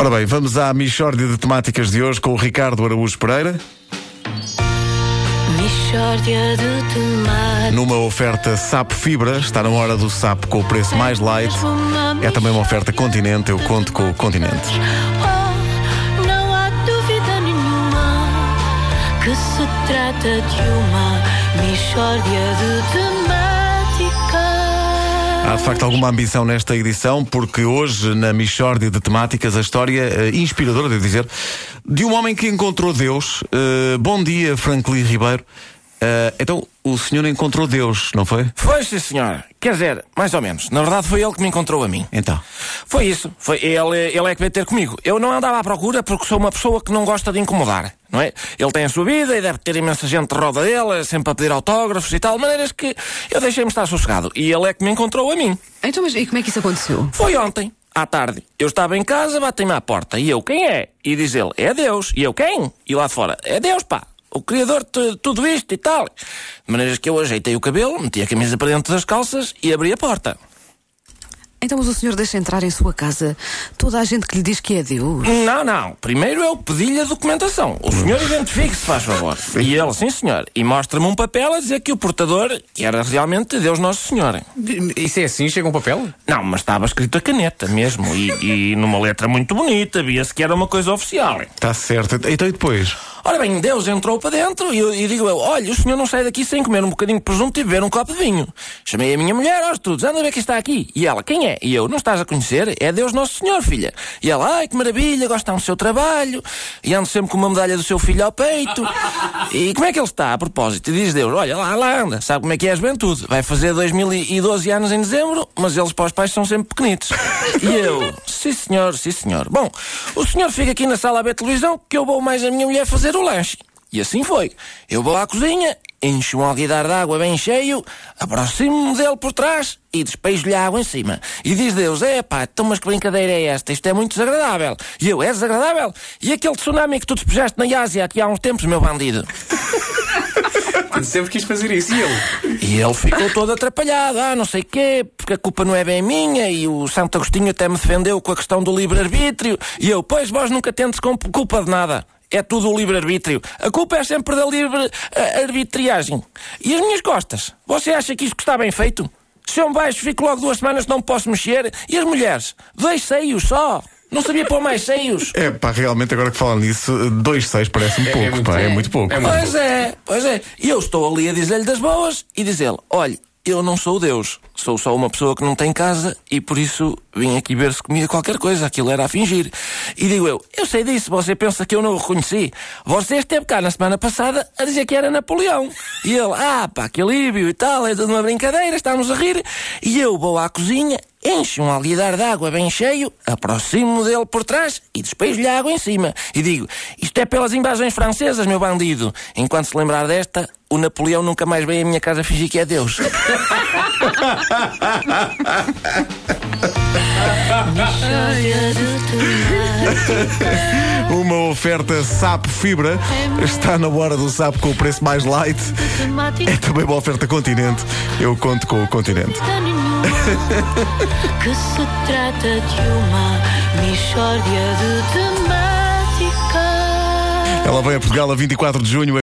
Ora bem, vamos à Michórdia de Temáticas de hoje com o Ricardo Araújo Pereira. Mishória de temáticas. Numa oferta SAP Fibra, está na hora do SAP com o preço mais light. É também uma oferta Continente, eu conto com o Continente. Oh, não há dúvida nenhuma que se trata de uma Mishória de temáticas. Há de facto alguma ambição nesta edição, porque hoje, na Michórdia de Temáticas, a história eh, inspiradora, devo dizer, de um homem que encontrou Deus. Eh, bom dia, Franklin Ribeiro. Eh, então, o senhor encontrou Deus, não foi? Foi, sim, senhor. Quer dizer, mais ou menos. Na verdade, foi ele que me encontrou a mim. Então. Foi isso. Foi ele, ele é que veio ter comigo. Eu não andava à procura porque sou uma pessoa que não gosta de incomodar, não é? Ele tem a sua vida e deve ter imensa gente de roda dele, sempre a pedir autógrafos e tal, de maneiras que eu deixei-me estar sossegado. E ele é que me encontrou a mim. Então, mas e como é que isso aconteceu? Foi ontem, à tarde. Eu estava em casa, batem-me à porta. E eu, quem é? E diz ele, é Deus. E eu, quem? E lá de fora, é Deus, pá. O Criador de tudo isto e tal. De maneiras que eu ajeitei o cabelo, meti a camisa para dentro das calças e abri a porta. Então, mas o senhor deixa entrar em sua casa toda a gente que lhe diz que é Deus? Não, não. Primeiro eu pedi-lhe a documentação. O senhor identifique-se, faz favor. E ele, sim, senhor. E mostra-me um papel a dizer que o portador era realmente Deus Nosso Senhor. Isso é assim? Chega um papel? Não, mas estava escrito a caneta mesmo. E, e numa letra muito bonita. Via-se que era uma coisa oficial. Está certo. Então e depois? Ora bem, Deus entrou para dentro e, eu, e digo eu: olha, o senhor não sai daqui sem comer um bocadinho de presunto e beber um copo de vinho. Chamei a minha mulher aos estudos, anda a ver quem está aqui. E ela: quem é? E eu: não estás a conhecer? É Deus Nosso Senhor, filha. E ela: ai que maravilha, gosta do seu trabalho. E ando sempre com uma medalha do seu filho ao peito. E como é que ele está, a propósito? E diz Deus: olha, lá, lá anda, sabe como é que é a juventude? Vai fazer 2012 anos em dezembro, mas eles para os pais são sempre pequenitos. E eu: sim senhor, sim senhor. Bom, o senhor fica aqui na sala a ver televisão que eu vou mais a minha mulher fazer lanche. E assim foi. Eu vou à cozinha, encho um alguidar de água bem cheio, aproximo-me dele por trás e despejo-lhe a água em cima. E diz Deus, é pá, então mas que brincadeira é esta? Isto é muito desagradável. E eu, é desagradável? E aquele tsunami que tu despejaste na Ásia aqui há uns tempos, meu bandido? Sempre quis fazer isso. E ele? E ele ficou todo atrapalhado, ah, não sei quê, porque a culpa não é bem minha, e o Santo Agostinho até me defendeu com a questão do livre-arbítrio. E eu, pois vós nunca tendes com culpa de nada. É tudo o livre-arbítrio. A culpa é sempre da livre-arbitriagem. E as minhas costas? Você acha que isto está bem feito? Se eu me baixo, fico logo duas semanas não posso mexer. E as mulheres? Dois seios só. Não sabia pôr mais seios. É pá, realmente, agora que falam nisso, dois seis parece-me É- é pouco, muito pá, é pouco. muito pouco. É muito Pois é, pois é. E eu estou ali a dizer-lhe das boas e diz ele: olha, eu não sou Deus, sou só uma pessoa que não tem casa e por isso vim aqui ver se comia qualquer coisa. Aquilo era a fingir. E digo eu: eu sei disso, você pensa que eu não o reconheci. Você esteve cá na semana passada a dizer que era Napoleão. E ele: ah, pá, que alívio e tal, é tudo uma brincadeira, estamos a rir. E eu vou à cozinha. Encho um alguidar de água bem cheio, aproximo dele por trás e despejo-lhe a água em cima. E digo: Isto é pelas invasões francesas, meu bandido. Enquanto se lembrar desta, o Napoleão nunca mais vem à minha casa fingir que é Deus. Uma oferta SAP Fibra. Está na hora do SAP com o preço mais light. É também uma oferta Continente. Eu conto com o Continente. que se trata de uma Mishória de temáticas. Ela vem a Portugal a 24 de junho.